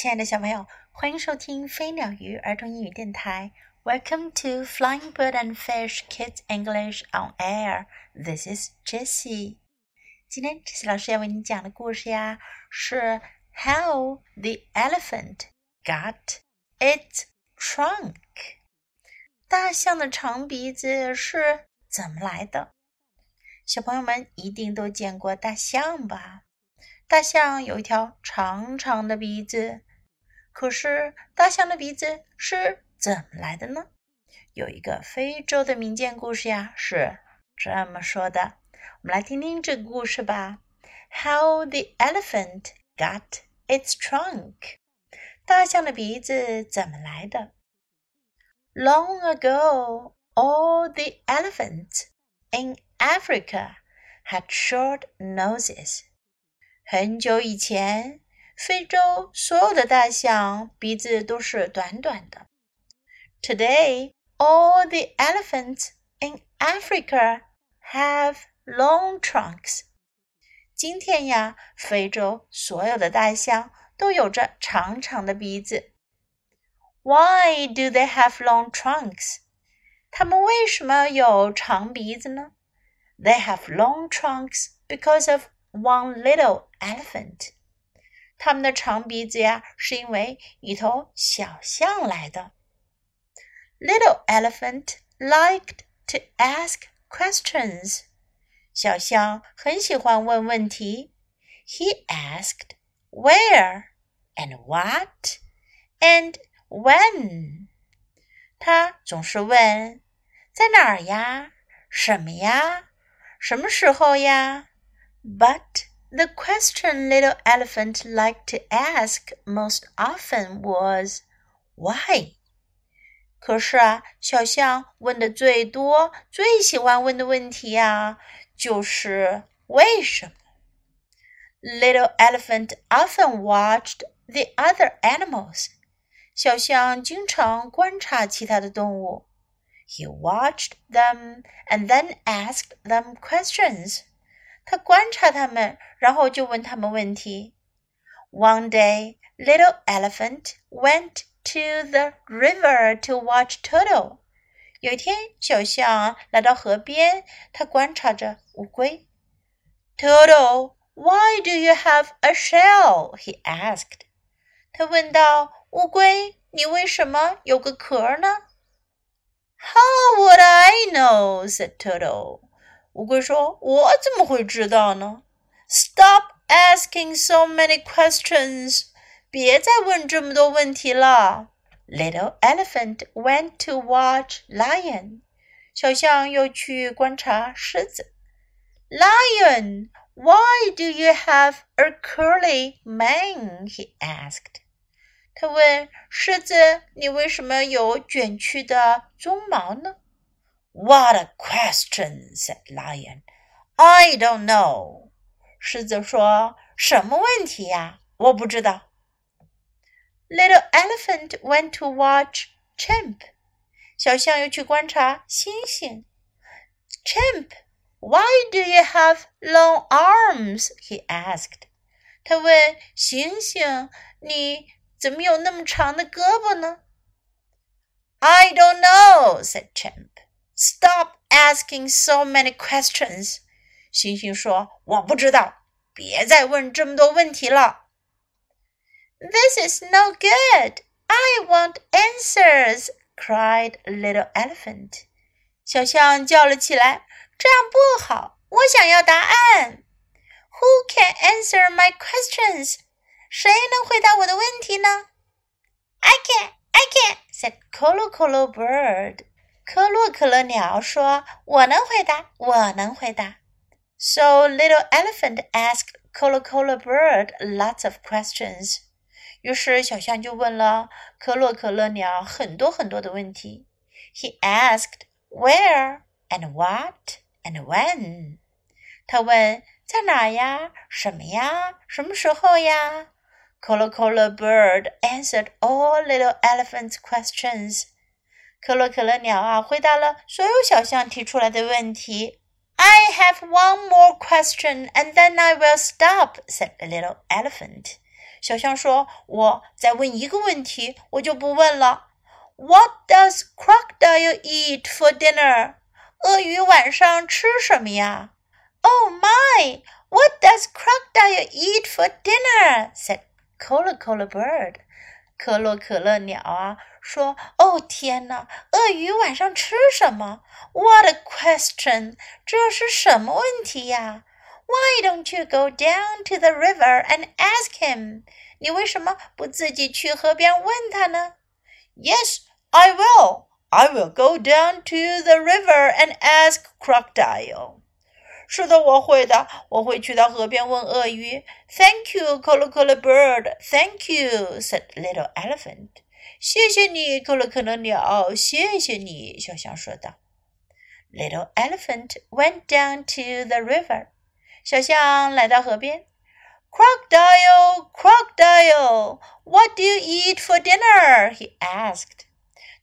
亲爱的小朋友，欢迎收听飞鸟鱼儿童英语电台。Welcome to Flying Bird and Fish Kids English on Air. This is Jessie. 今天 Jessie 老师要为你讲的故事呀，是 How the Elephant Got Its Trunk。大象的长鼻子是怎么来的？小朋友们一定都见过大象吧？大象有一条长长的鼻子，可是大象的鼻子是怎么来的呢？有一个非洲的民间故事呀，是这么说的。我们来听听这个故事吧。How the elephant got its trunk？大象的鼻子怎么来的？Long ago, all the elephants in Africa had short noses. 很久以前，非洲所有的大象鼻子都是短短的。Today, all the elephants in Africa have long trunks. 今天呀，非洲所有的大象都有着长长的鼻子。Why do they have long trunks? 它们为什么有长鼻子呢？They have long trunks because of one little elephant。 它们的长鼻子呀，是因为一头小象来的。Little elephant liked to ask questions。小象很喜欢问问题。He asked where and what and when。他总是问在哪儿呀？什么呀？什么时候呀？but the question little elephant liked to ask most often was why. 可是啊，小象问的最多、最喜欢问的问题呀，就是为什么。Little elephant often watched the other animals. 小象经常观察其他的动物。He watched them and then asked them questions. 他观察他们，然后就问他们问题。One day, little elephant went to the river to watch turtle. 有一天，小象来到河边，他观察着乌龟。Turtle, why do you have a shell? He asked. 他问道：“乌龟，你为什么有个壳呢？”How would I know? said Turtle. 乌龟说：“我怎么会知道呢？”Stop asking so many questions，别再问这么多问题了。Little elephant went to watch lion，小象又去观察狮子。Lion，why do you have a curly mane？He asked。他问狮子：“你为什么有卷曲的鬃毛呢？” What a question! said Lion. I don't know. 狮子说：“什么问题呀？我不知道。” Little elephant went to watch chimp. 小象又去观察猩猩。Chimp, why do you have long arms? He asked. 他问猩猩：“你怎么有那么长的胳膊呢？” I don't know, said Chimp. Stop asking so many questions，星星说：“我不知道，别再问这么多问题了。” This is no good. I want answers, cried little elephant. 小象叫了起来：“这样不好，我想要答案。” Who can answer my questions？谁能回答我的问题呢？I can, I can, said Colo Colo Bird. 科洛可乐鸟说：“我能回答，我能回答。” So little elephant asked Cola Cola bird lots of questions. 于是小象就问了科洛可乐鸟很多很多的问题。He asked where and what and when. 他问在哪呀？什么呀？什么时候呀？Cola Cola bird answered all little elephant's questions. 可乐可乐鸟啊，回答了所有小象提出来的问题。I have one more question, and then I will stop," said the little elephant. 小象说：“我再问一个问题，我就不问了。What does crocodile eat for dinner？” 鳄鱼晚上吃什么呀？Oh my! What does crocodile eat for dinner? said Cola Cola Bird. 可乐可乐鸟啊说：“哦天哪，鳄鱼晚上吃什么？What a question！这是什么问题呀？” Why don't you go down to the river and ask him? 你为什么不自己去河边问他呢？Yes, I will. I will go down to the river and ask crocodile. 是的，我会的，我会去到河边问鳄鱼。Thank you, Cola Cola Bird. Thank you, said Little Elephant. 谢谢你，可乐可乐鸟。谢谢你，小象说道。Little Elephant went down to the river. 小象来到河边。Crocodile, crocodile, what do you eat for dinner? He asked.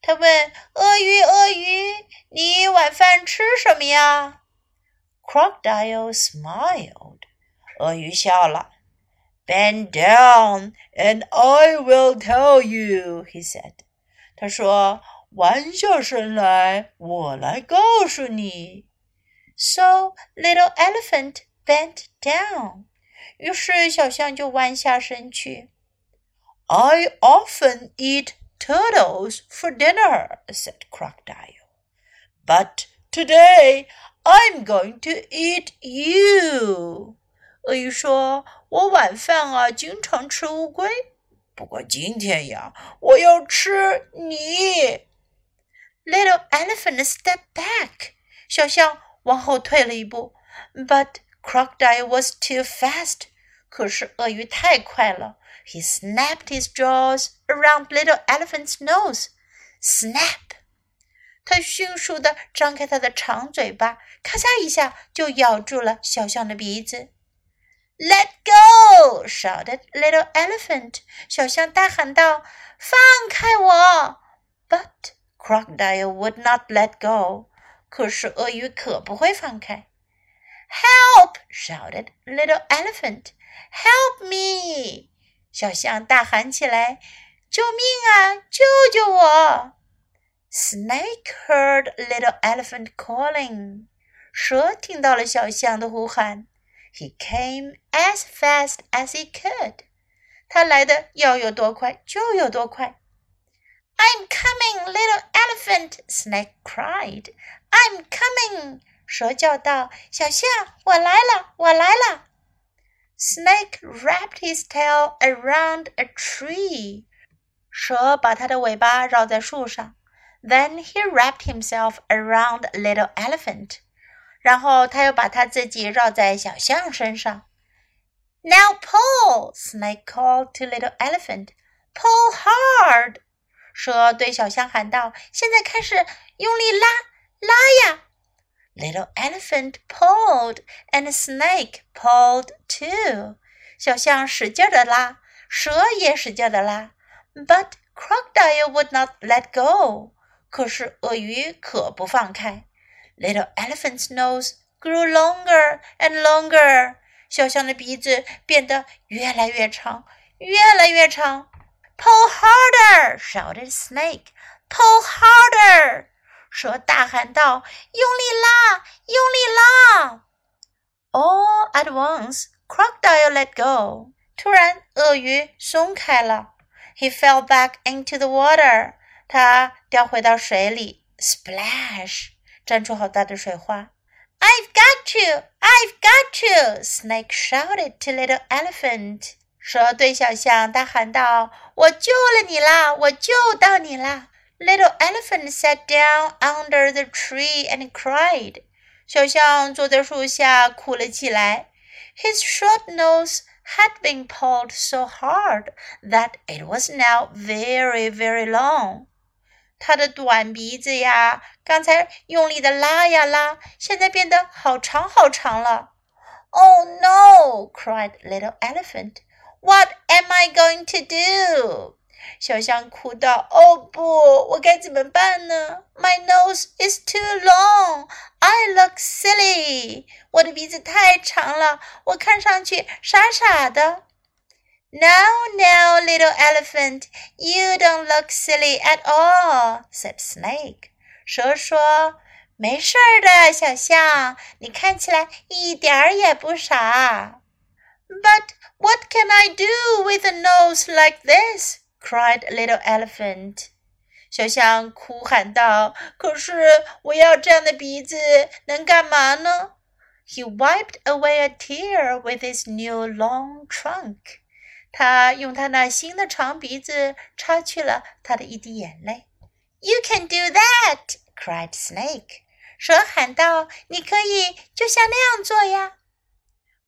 他问鳄鱼：“鳄鱼，你晚饭吃什么呀？”Crocodile smiled. 鳄鱼笑了。Bend down, and I will tell you, he said. 他说：“弯下身来，我来告诉你。” So little elephant bent down. 于是小象就弯下身去。I often eat turtles for dinner, said Crocodile. But today I'm going to eat you. 鳄鱼说：“我晚饭啊，经常吃乌龟，不过今天呀，我要吃你。” Little elephant step back. 小象往后退了一步，but Crocodile was too fast. 可是鳄鱼太快了。He snapped his jaws around little elephant's nose. Snap! 他迅速地张开他的长嘴巴，咔嚓一下就咬住了小象的鼻子。Let go! shouted little elephant. 小象大喊道：“放开我！” But crocodile would not let go. 可是鳄鱼可不会放开。Help! shouted little elephant. Help me! 小象大喊起来：“救命啊！救救我！” Snake heard little elephant calling. 蛇听到了小象的呼喊。 He came as fast as he could. 他来的要有多快就有多快。I'm coming, little elephant! Snake cried. I'm coming! 蛇叫道：“小象，我来了，我来了。” Snake wrapped his tail around a tree. 蛇把它的尾巴绕在树上。Then he wrapped himself around little elephant. 然后他又把他自己绕在小象身上。Now pull! Snake called to little elephant. Pull hard! 蛇对小象喊道：“现在开始用力拉，拉呀！” Little elephant pulled, and snake pulled too. 小象使劲的拉，蛇也使劲的拉。But crocodile would not let go. 可是鳄鱼可不放开。Little elephant's nose grew longer and longer. 小象的鼻子变得越来越长，越来越长。Pull harder! shouted Snake. Pull harder! 蛇大喊道：“用力拉，用力拉！” All at once, crocodile let go. 突然，鳄鱼松开了。He fell back into the water. 他掉回到水里。Splash！ 溅出好大的水花。I've got you! I've got you! Snake shouted to little elephant. 蛇对小象大喊道：“我救了你啦！我救到你啦！” Little elephant sat down under the tree and cried. 小象坐在树下哭了起来。His short nose had been pulled so hard that it was now very, very long. 他的短鼻子呀，刚才用力的拉呀拉，现在变得好长好长了。Oh no! cried little elephant. What am I going to do? 小象哭道：“哦不，我该怎么办呢？My nose is too long. I look silly. 我的鼻子太长了，我看上去傻傻的。” No, no, little elephant, you don't look silly at all," said Snake. 蛇说：“没事儿的，小象，你看起来一点儿也不傻。” But what can I do with a nose like this? cried little elephant. 小象哭喊道：“可是我要这样的鼻子能干嘛呢？” He wiped away a tear with his new long trunk. 他用他那新的长鼻子擦去了他的一滴眼泪。You can do that! cried Snake. 蛇喊道：“你可以就像那样做呀。”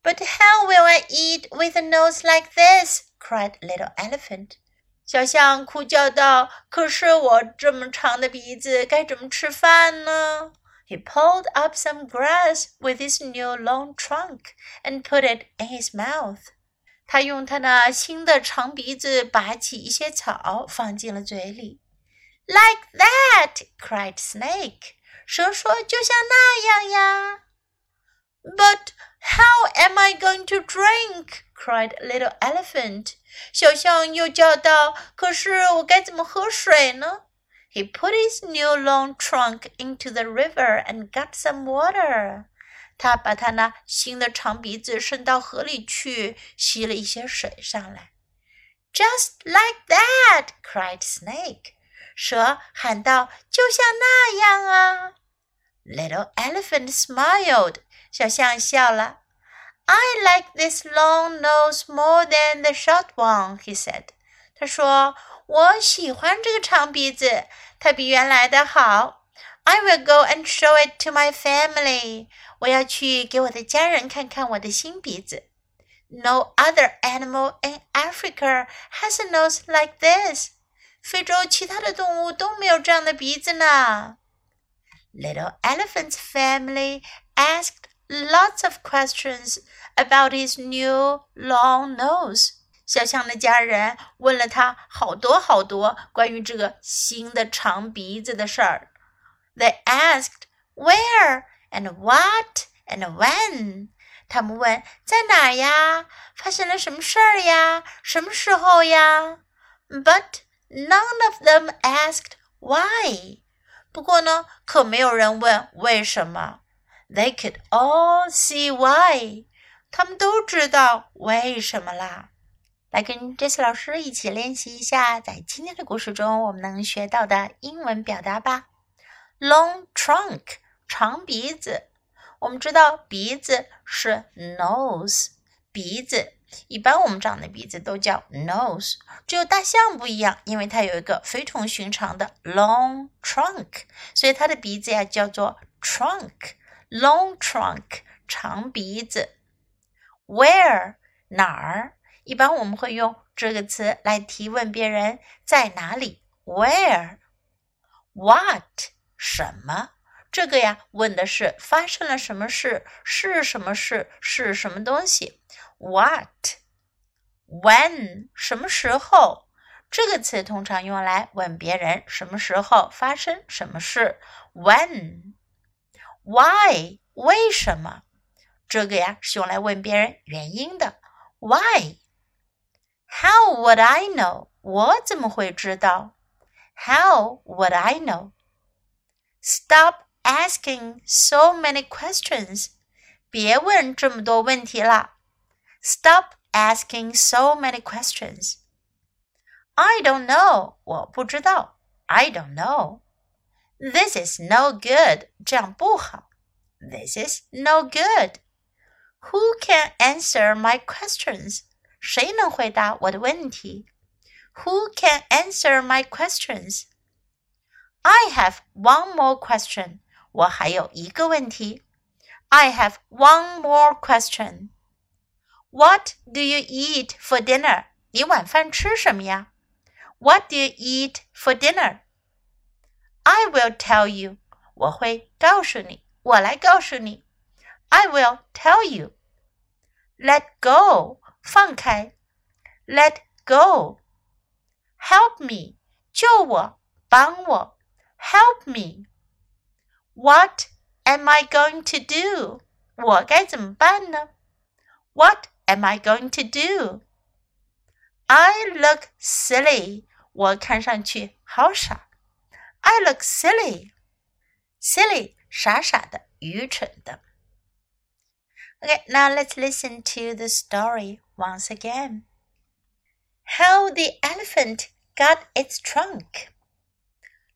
But how will I eat with a nose like this? cried little elephant. 小象哭叫道：“可是我这么长的鼻子该怎么吃饭呢？” He pulled up some grass with his new long trunk and put it in his mouth. 他用他那新的长鼻子拔起一些草，放进了嘴里。Like that! cried Snake. 蛇说：“就像那样呀。” But how am I going to drink? cried little elephant. 小象又叫道：“可是我该怎么喝水呢？” He put his new long trunk into the river and got some water. 他把他那新的长鼻子伸到河里去，吸了一些水上来。Just like that! cried Snake. 蛇喊道：“就像那样啊！” Little elephant smiled. 小象笑了。I like this long nose more than the short one, he said. 他说：“我喜欢这个长鼻子，它比原来的好。” I will go and show it to my family. 我要去给我的家人看看我的新鼻子。No other animal in Africa has a nose like this. 非洲其他的动物都没有这样的鼻子呢。Little Elephant's family asked lots of questions about his new long nose. 小象的家人问了他好多好多关于这个新的长鼻子的事儿。 they asked where and what and when。他们问在哪儿呀？发生了什么事儿呀？什么时候呀？But none of them asked why。不过呢，可没有人问为什么。They could all see why。他们都知道为什么啦。来跟 Jessie 老师一起练习一下，在今天的故事中我们能学到的英文表达吧。Long trunk 长鼻子。我们知道鼻子是 nose，鼻子一般我们长的鼻子都叫 nose，只有大象不一样，因为它有一个非同寻常的 long trunk，所以它的鼻子呀叫做 trunk，long trunk 长鼻子。Where 哪儿？一般我们会用这个词来提问别人在哪里。Where？What？什么？这个呀，问的是发生了什么事，是什么事，是什么东西？What？When？什么时候？这个词通常用来问别人什么时候发生什么事。When？Why？为什么？这个呀是用来问别人原因的。Why？How would I know？我怎么会知道？How would I know？know？Stop asking so many questions. 别问这么多问题了。Stop asking so many questions. I don't know. 我不知道。I don't know. This is no good. 这样不好。This is no good. Who can answer my questions? 谁能回答我的问题？Who can answer my questions? I have one more question. 我还有一个问题。I have one more question. What do you eat for dinner? 你晚饭吃什么呀？What do you eat for dinner? I will tell you. 我会告诉你。我来告诉你。I will tell you. Let go. 放开。Let go. Help me. 救我，帮我。 Help me. What am I going to do? 我该怎么办呢？What am I going to do? I look silly. 我看上去好傻。I look silly. Silly 傻傻的，愚蠢的。Okay, now let's listen to the story once again. How the elephant got its trunk.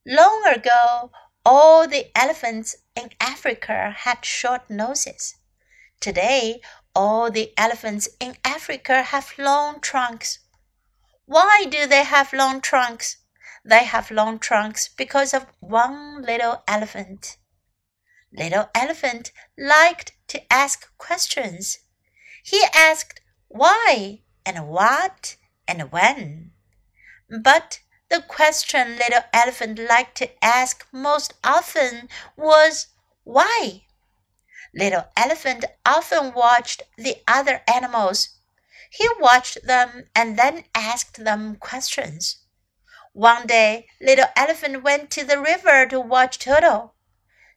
Long ago, all the elephants in Africa had short noses. Today, all the elephants in Africa have long trunks. Why do they have long trunks? They have long trunks because of one little elephant. Little Elephant liked to ask questions. He asked why and what and when. But the question Little Elephant liked to ask most often was why. Little Elephant often watched the other animals. He watched them and then asked them questions. One day, Little Elephant went to the river to watch Turtle.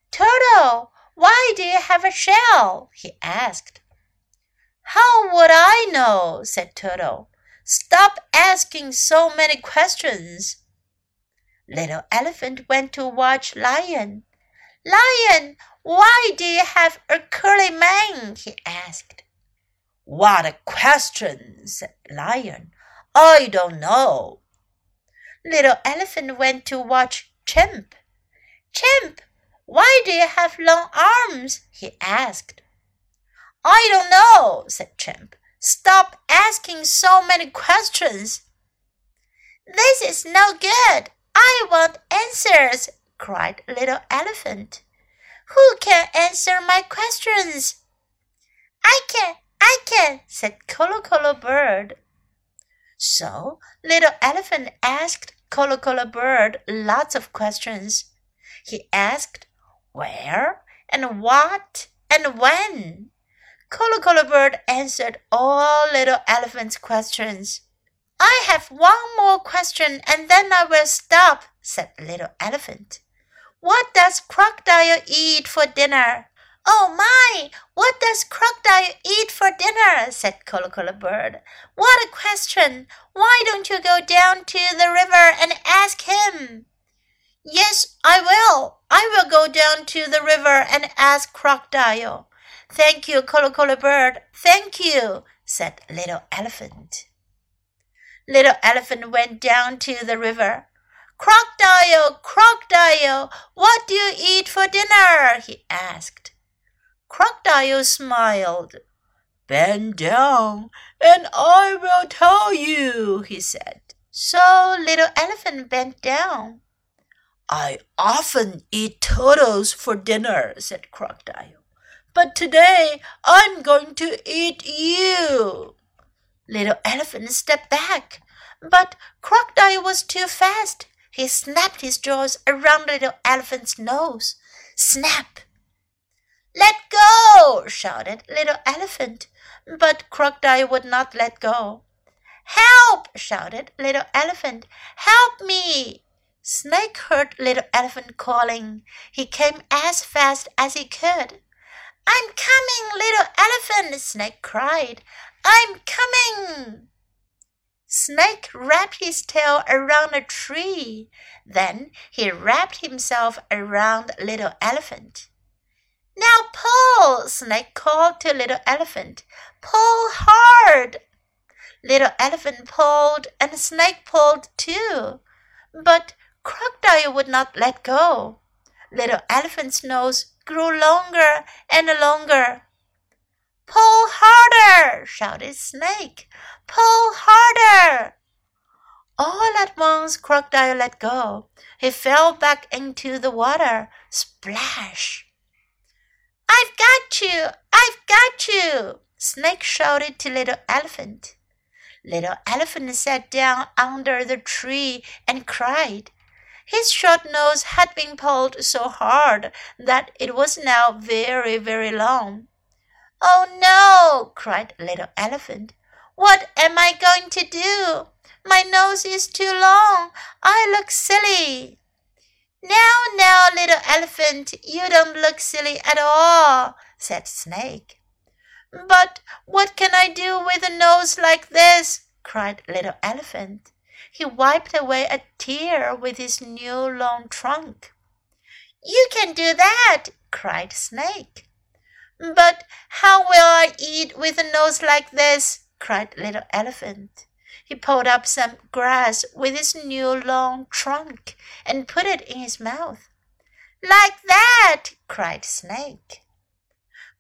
Turtle, why do you have a shell? he asked. How would I know? said Turtle. Stop asking so many questions. Little Elephant went to watch Lion. Lion, why do you have a curly mane? he asked. What a question, said Lion. I don't know. Little Elephant went to watch Chimp. Chimp, why do you have long arms? he asked. I don't know, said Chimp. Stop asking so many questions. This is no good. I want answers, cried Little Elephant. Who can answer my questions? I can, I can, said Colo Colo Bird. So Little Elephant asked Colo Colo Bird lots of questions. He asked where and what and when. Colo Colo Bird answered all Little Elephant's questions. I have one more question and then I will stop, said Little Elephant. What does Crocodile eat for dinner? Oh my! What does Crocodile eat for dinner? said Colo Colo Bird. What a question! Why don't you go down to the river and ask him? Yes, I will. I will go down to the river and ask Crocodile. Thank you, Colo Colo Bird. Thank you, said Little Elephant. Little Elephant went down to the river. Crocodile, Crocodile, what do you eat for dinner? he asked. Crocodile smiled. Bend down, and I will tell you, he said. So Little Elephant bent down. I often eat turtles for dinner, said Crocodile. But today I'm going to eat you. Little Elephant stepped back, but Crocodile was too fast. He snapped his jaws around Little Elephant's nose. Snap! Let go! shouted Little Elephant, but Crocodile would not let go. Help! shouted Little Elephant. Help me! Snake heard Little Elephant calling. He came as fast as he could. I'm coming, Little Elephant, Snake cried. I'm coming. Snake wrapped his tail around a tree. Then he wrapped himself around Little Elephant. Now pull, Snake called to Little Elephant. Pull hard. Little Elephant pulled and Snake pulled too. But Crocodile would not let go. Little Elephant's nose grew longer and longer. Pull harder! shouted Snake. Pull harder! All at once, Crocodile let go. He fell back into the water. Splash! I've got you! I've got you! Snake shouted to Little Elephant. Little Elephant sat down under the tree and cried. His short nose had been pulled so hard that it was now very, very long. Oh no! cried Little Elephant. What am I going to do? My nose is too long. I look silly. Now, now, little elephant, you don't look silly at all, said Snake. But what can I do with a nose like this? cried Little Elephant. He wiped away a tear with his new long trunk. You can do that, cried Snake. But how will I eat with a nose like this? cried Little Elephant. He pulled up some grass with his new long trunk and put it in his mouth. Like that, cried Snake.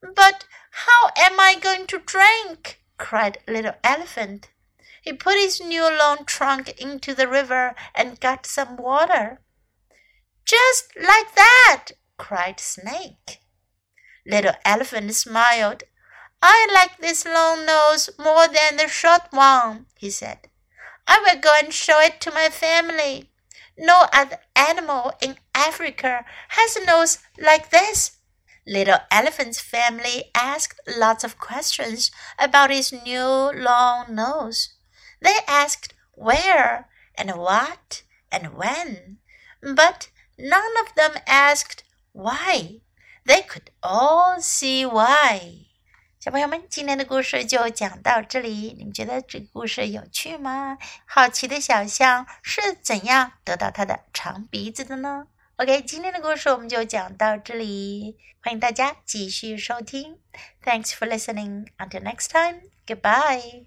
But how am I going to drink? cried Little Elephant. He put his new long trunk into the river and got some water. Just like that, cried Snake. Little Elephant smiled. I like this long nose more than the short one, he said. I will go and show it to my family. No other animal in Africa has a nose like this. Little Elephant's family asked lots of questions about his new long nose. They asked where and what and when, but none of them asked why. They could all see why. 小朋友们，今天的故事就讲到这里。你们觉得这个故事有趣吗？好奇的小象是怎样得到它的长鼻子的呢？OK，今天的故事我们就讲到这里。欢迎大家继续收听。Thanks for listening. Until next time. Goodbye.